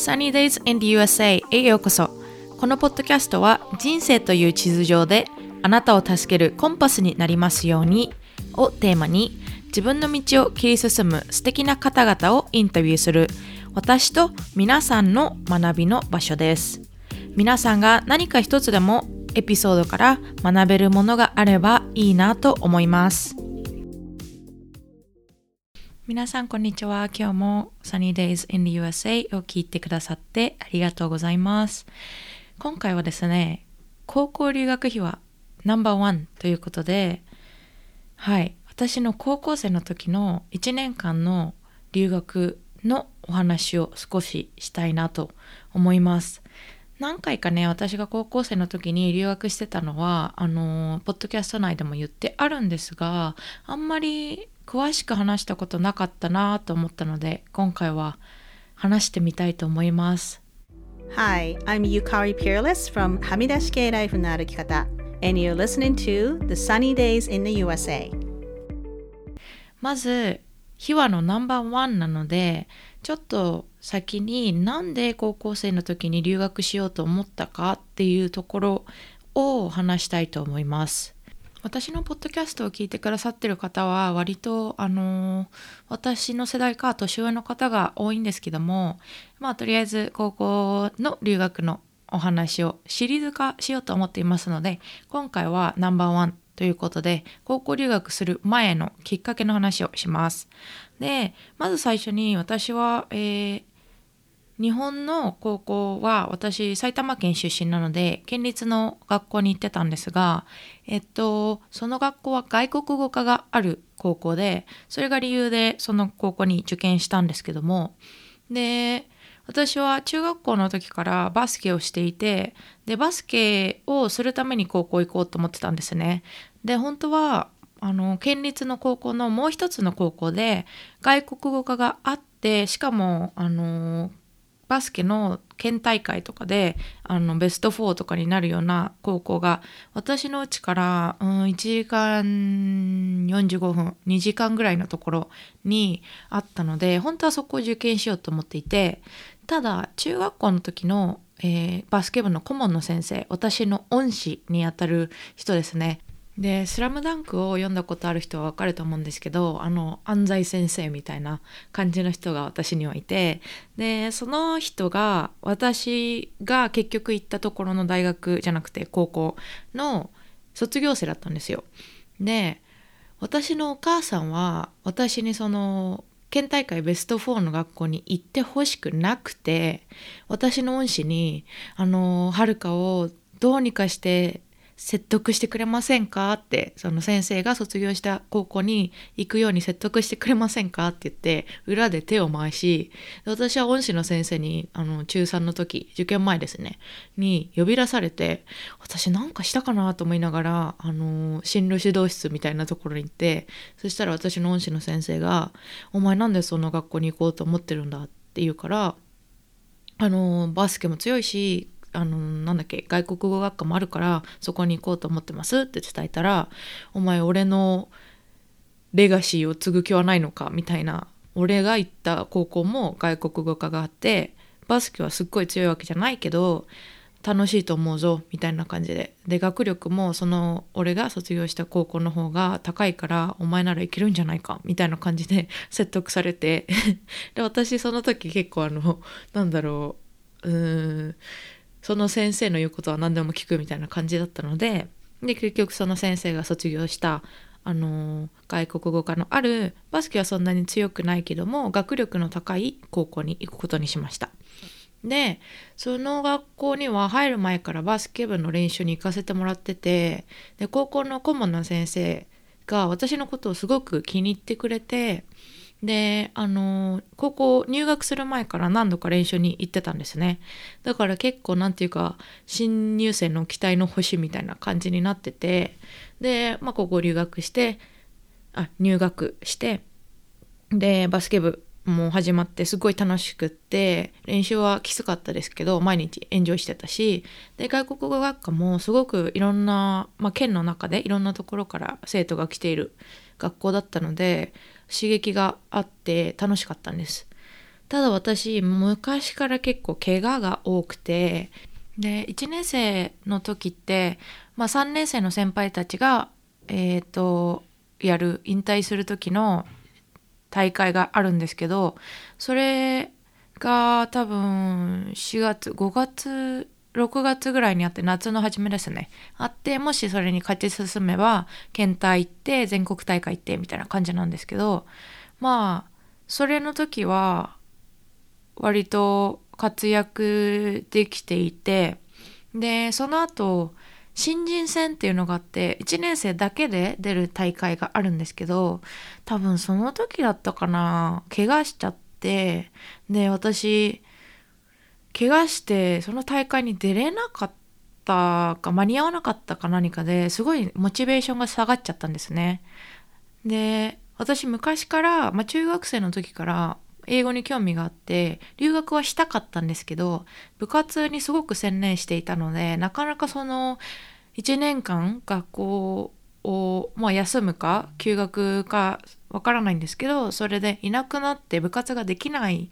Sunny Days in the USA へようこそ。このポッドキャストは人生という地図上であなたを助けるコンパスになりますようにをテーマに自分の道を切り進む素敵な方々をインタビューする私と皆さんの学びの場所です。皆さんが何か一つでもエピソードから学べるものがあればいいなと思います。皆さんこんにちは。今日も Sunny Days in the USA を聞いてくださってありがとうございます。今回はですね高校留学費はナンバーワンということではい。私の高校生の時の1年間の留学のお話を少ししたいなと思います。何回かね私が高校生の時に留学してたのはあのポッドキャスト内でも言ってあるんですがあんまり詳しく話したことなかったなと思ったので今回は話してみたいと思います。Hi, I'm Yukari Peerless from はみ出し系ライフの歩き方 and you're listening to The Sunny Days in the USA まず秘話のナンバーワンなのでちょっと先になんで高校生の時に留学しようと思ったかっていうところを話したいと思います。私のポッドキャストを聞いてくださってる方は割とあの私の世代か年上の方が多いんですけどもまあとりあえず高校の留学のお話をシリーズ化しようと思っていますので今回はナンバーワンということで高校留学する前のきっかけの話をします。でまず最初に私は、えー、日本の高校は私埼玉県出身なので県立の学校に行ってたんですがえっとその学校は外国語科がある高校でそれが理由でその高校に受験したんですけどもで私は中学校の時からバスケをしていてでバスケをするために高校行こうと思ってたんですね。で本当はあの県立の高校のもう一つの高校で外国語科があってしかもあのバスケの県大会とかであのベスト4とかになるような高校が私のうちから、うん、1時間45分2時間ぐらいのところにあったので本当はそこを受験しようと思っていてただ中学校の時の、えー、バスケ部の顧問の先生私の恩師にあたる人ですね。で「スラムダンクを読んだことある人はわかると思うんですけどあの安西先生みたいな感じの人が私にはいてでその人が私が結局行ったところの大学じゃなくて高校の卒業生だったんですよ。で私のお母さんは私にその県大会ベスト4の学校に行ってほしくなくて私の恩師にあのはるかをどうにかして説得してくれませんか？ってその先生が卒業した高校に行くように説得してくれませんか？って言って裏で手を回し私は恩師の先生にあの中3の時受験前ですねに呼び出されて私なんかしたかな？と思いながらあの進路指導室みたいなところに行ってそしたら私の恩師の先生が「お前なんでその学校に行こうと思ってるんだ」って言うからあのバスケも強いしあのなんだっけ外国語学科もあるからそこに行こうと思ってますって伝えたら「お前俺のレガシーを継ぐ気はないのか」みたいな俺が行った高校も外国語科があってバスケはすっごい強いわけじゃないけど楽しいと思うぞみたいな感じで。で学力もその俺が卒業した高校の方が高いからお前ならいけるんじゃないかみたいな感じで 説得されて。で私その時結構あのなんだろううーんその先生の言うことは何でも聞くみたいな感じだったのでで結局その先生が卒業したあの外国語科のあるバスケはそんなに強くないけども学力の高い高校に行くことにしました。でその学校には入る前からバスケ部の練習に行かせてもらっててで高校の顧問の先生が私のことをすごく気に入ってくれてであの高校入学する前から何度か練習に行ってたんですね。だから結構なんていうか新入生の期待の星みたいな感じになっててで、まあ、高校留学してあ入学してでバスケ部も始まってすごい楽しくって練習はきつかったですけど毎日エンジョイしてたしで外国語学科もすごくいろんな、まあ、県の中でいろんなところから生徒が来ている学校だったので刺激があって楽しかったんです。ただ私昔から結構怪我が多くてで1年生の時って、まあ、3年生の先輩たちがえっ、ー、とやる引退する時の大会があるんですけどそれが多分4月5月6月ぐらいにあって夏の初めですね。あってもしそれに勝ち進めば県大行って全国大会行ってみたいな感じなんですけどまあそれの時は割と活躍できていてでその後新人戦っていうのがあって1年生だけで出る大会があるんですけど多分その時だったかな怪我しちゃってで私怪我してその大会に出れなかったか間に合わなかったか何かですごいモチベーションが下がっちゃったんですね。で私昔から、まあ、中学生の時から英語に興味があって留学はしたかったんですけど部活にすごく専念していたのでなかなかその1年間学校を、まあ、休むか休学かわからないんですけどそれでいなくなって部活ができない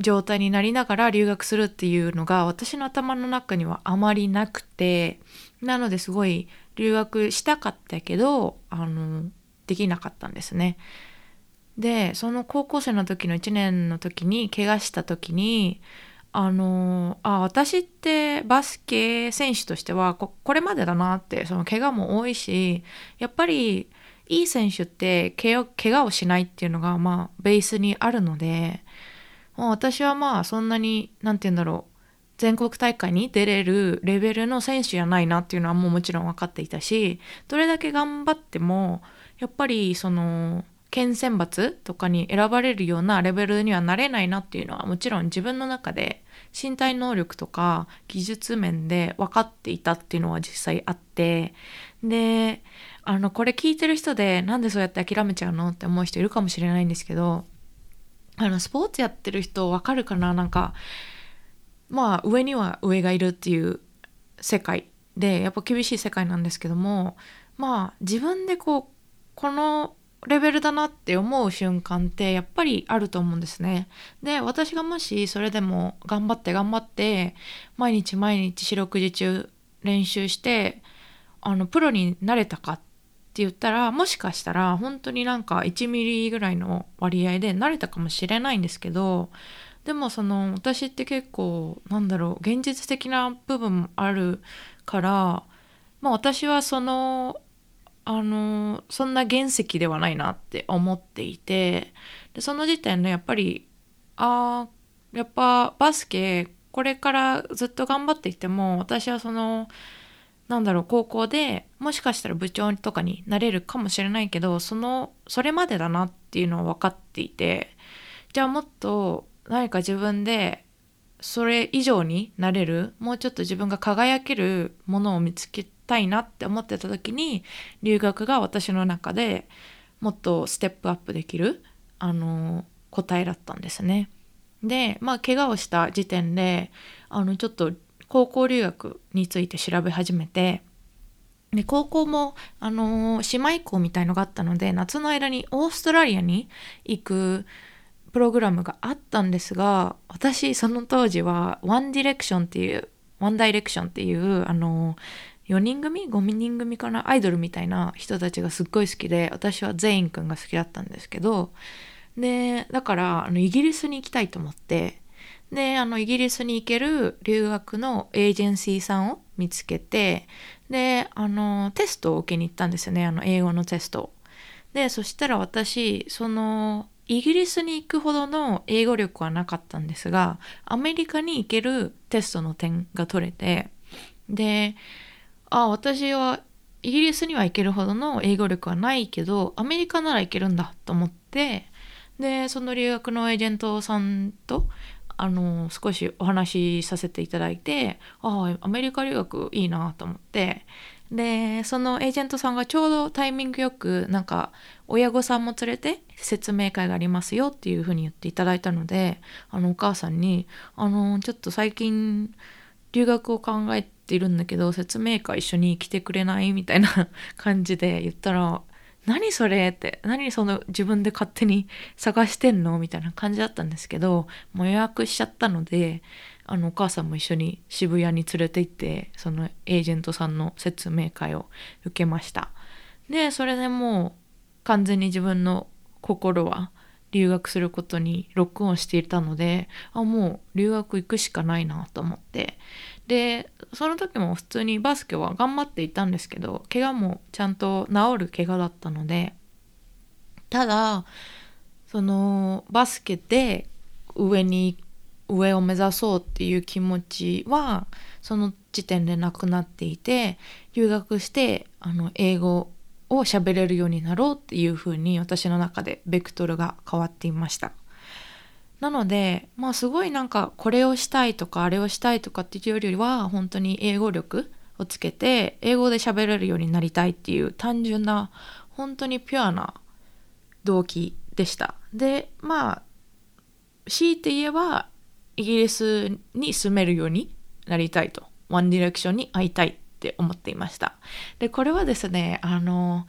状態になりながら留学するっていうのが私の頭の中にはあまりなくてなのですごい留学したかったけどあのできなかったんですね。でその高校生の時の1年の時に怪我した時にあのあ私ってバスケ選手としてはこれまでだなってその怪我も多いしやっぱりいい選手って怪我をしないっていうのがまあベースにあるのでもう私はまあそんなに何て言うんだろう全国大会に出れるレベルの選手じゃないなっていうのはもうもちろん分かっていたしどれだけ頑張ってもやっぱりその県選抜とかに選ばれるようなレベルにはなれないなっていうのはもちろん自分の中で身体能力とか技術面で分かっていたっていうのは実際あってであのこれ聞いてる人でなんでそうやって諦めちゃうのって思う人いるかもしれないんですけどあのスポーツやってる人わかるかな？なんかまあ上には上がいるっていう世界でやっぱ厳しい世界なんですけどもまあ自分でこうこのレベルだなって思う瞬間ってやっぱりあると思うんですね。で私がもしそれでも頑張って頑張って毎日毎日四六時中練習してあのプロになれたかっって言ったらもしかしたら本当になんか1ミリぐらいの割合で慣れたかもしれないんですけどでもその私って結構なんだろう現実的な部分もあるからまあ私はそのあのそんな原石ではないなって思っていてでその時点でやっぱりあやっぱバスケこれからずっと頑張っていても私はそのなんだろう高校でもしかしたら部長とかになれるかもしれないけどそのそれまでだなっていうのは分かっていてじゃあもっと何か自分でそれ以上になれるもうちょっと自分が輝けるものを見つけたいなって思ってた時に留学が私の中でもっとステップアップできるあの答えだったんですね。でまあ怪我をした時点であのちょっと高校留学について調べ始めてで高校も、あのー、姉妹校みたいのがあったので夏の間にオーストラリアに行くプログラムがあったんですが私その当時はワンディレクションっていうワンダイレクションっていうあのー、4人組？5人組かな？アイドルみたいな人たちがすっごい好きで私はゼインくんが好きだったんですけどでだからあのイギリスに行きたいと思ってであのイギリスに行ける留学のエージェンシーさんを見つけてであのテストを受けに行ったんですよねあの英語のテストでそしたら私そのイギリスに行くほどの英語力はなかったんですがアメリカに行けるテストの点が取れてであ私はイギリスには行けるほどの英語力はないけどアメリカなら行けるんだと思ってでその留学のエージェントさんとあの少しお話しさせていただいてああアメリカ留学いいなと思って。でそのエージェントさんがちょうどタイミングよくなんか親御さんも連れて説明会がありますよっていうふうに言っていただいたのであのお母さんにあのちょっと最近留学を考えているんだけど説明会一緒に来てくれない？みたいな感じで言ったら何それって何その自分で勝手に探してんの？みたいな感じだったんですけどもう予約しちゃったのであのお母さんも一緒に渋谷に連れて行ってそのエージェントさんの説明会を受けました。でそれでもう完全に自分の心は留学することにロックオンしていたのであもう留学行くしかないなと思って。でその時も普通にバスケは頑張っていたんですけど怪我もちゃんと治る怪我だったのでただそのバスケで上に上を目指そうっていう気持ちはその時点でなくなっていて留学してあの英語を喋れるようになろうっていうふうに私の中でベクトルが変わっていました。なのでまあすごいなんかこれをしたいとかあれをしたいとかっていうよりは本当に英語力をつけて英語で喋れるようになりたいっていう単純な本当にピュアな動機でした。でまあ強いて言えばイギリスに住めるようになりたいと。ワンディレクションに会いたいって思っていました。でこれはですねあの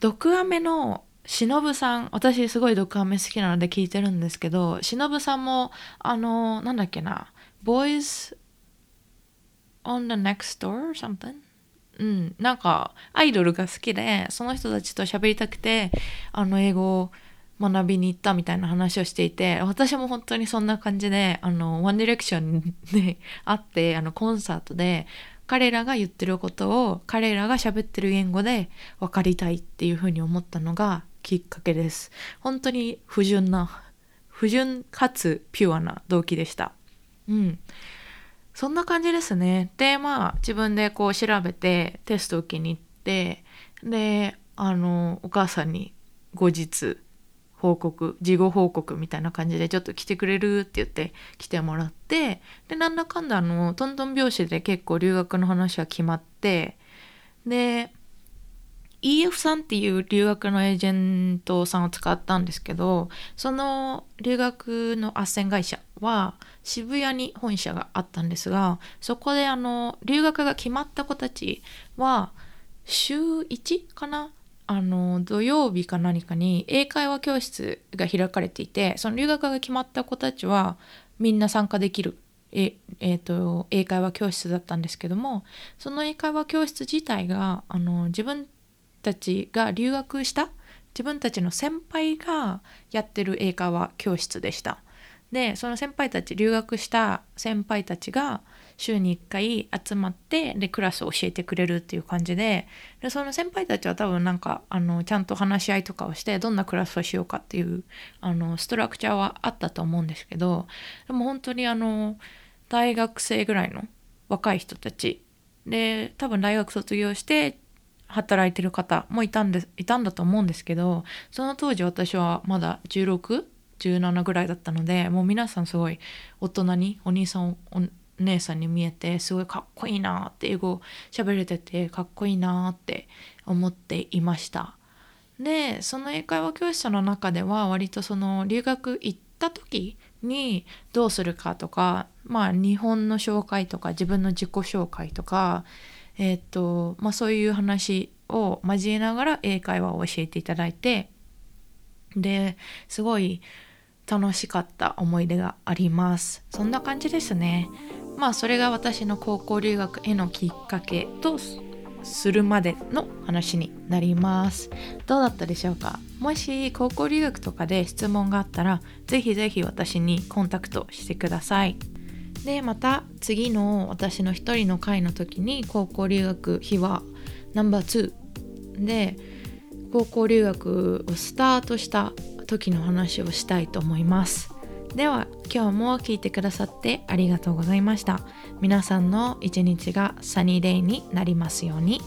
毒アメのしのぶさん私すごい毒アメ好きなので聞いてるんですけどしのぶさんもあのなんだっけな Boys on the next door or something? うんなんかアイドルが好きでその人たちと喋りたくてあの英語を学びに行ったみたいな話をしていて私も本当にそんな感じであのワンディレクションで 会ってあのコンサートで彼らが言ってることを彼らが喋ってる言語で分かりたいっていうふうに思ったのがきっかけです。本当に不純な、不純かつピュアな動機でした。うん。そんな感じですね。で、まあ自分でこう調べてテスト受けに行って、で、あの、お母さんに後日報告事後報告みたいな感じでちょっと来てくれるって言って来てもらってでなんだかんだあのトントン拍子で結構留学の話は決まってで EF さんっていう留学のエージェントさんを使ったんですけどその留学の斡旋会社は渋谷に本社があったんですがそこであの留学が決まった子たちは週1かな？あの土曜日か何かに英会話教室が開かれていてその留学が決まった子たちはみんな参加できるえ、えーと、英会話教室だったんですけどもその英会話教室自体があの自分たちが留学した自分たちの先輩がやってる英会話教室でした。でその先輩たち留学した先輩たちが週に1回集まってでクラスを教えてくれるっていう感じででその先輩たちは多分なんかあのちゃんと話し合いとかをしてどんなクラスをしようかっていうあのストラクチャーはあったと思うんですけどでも本当にあの大学生ぐらいの若い人たちで多分大学卒業して働いてる方もいたんでいたんだと思うんですけどその当時私はまだ1617ぐらいだったのでもう皆さんすごい大人にお兄さんお姉さんに見えてすごいかっこいいなって英語喋れててかっこいいなって思っていました。でその英会話教室の中では割とその留学行った時にどうするかとかまあ日本の紹介とか自分の自己紹介とかえっ、とまあそういう話を交えながら英会話を教えていただいてですごい楽しかった思い出があります。そんな感じですね。まあそれが私の高校留学へのきっかけとするまでの話になります。どうだったでしょうか？もし高校留学とかで質問があったらぜひぜひ私にコンタクトしてください。でまた次の私の一人の会の時に高校留学日はナンバー2で高校留学をスタートした時の話をしたいと思います。では今日も聞いてくださってありがとうございました。皆さんの一日がサニーデイになりますように。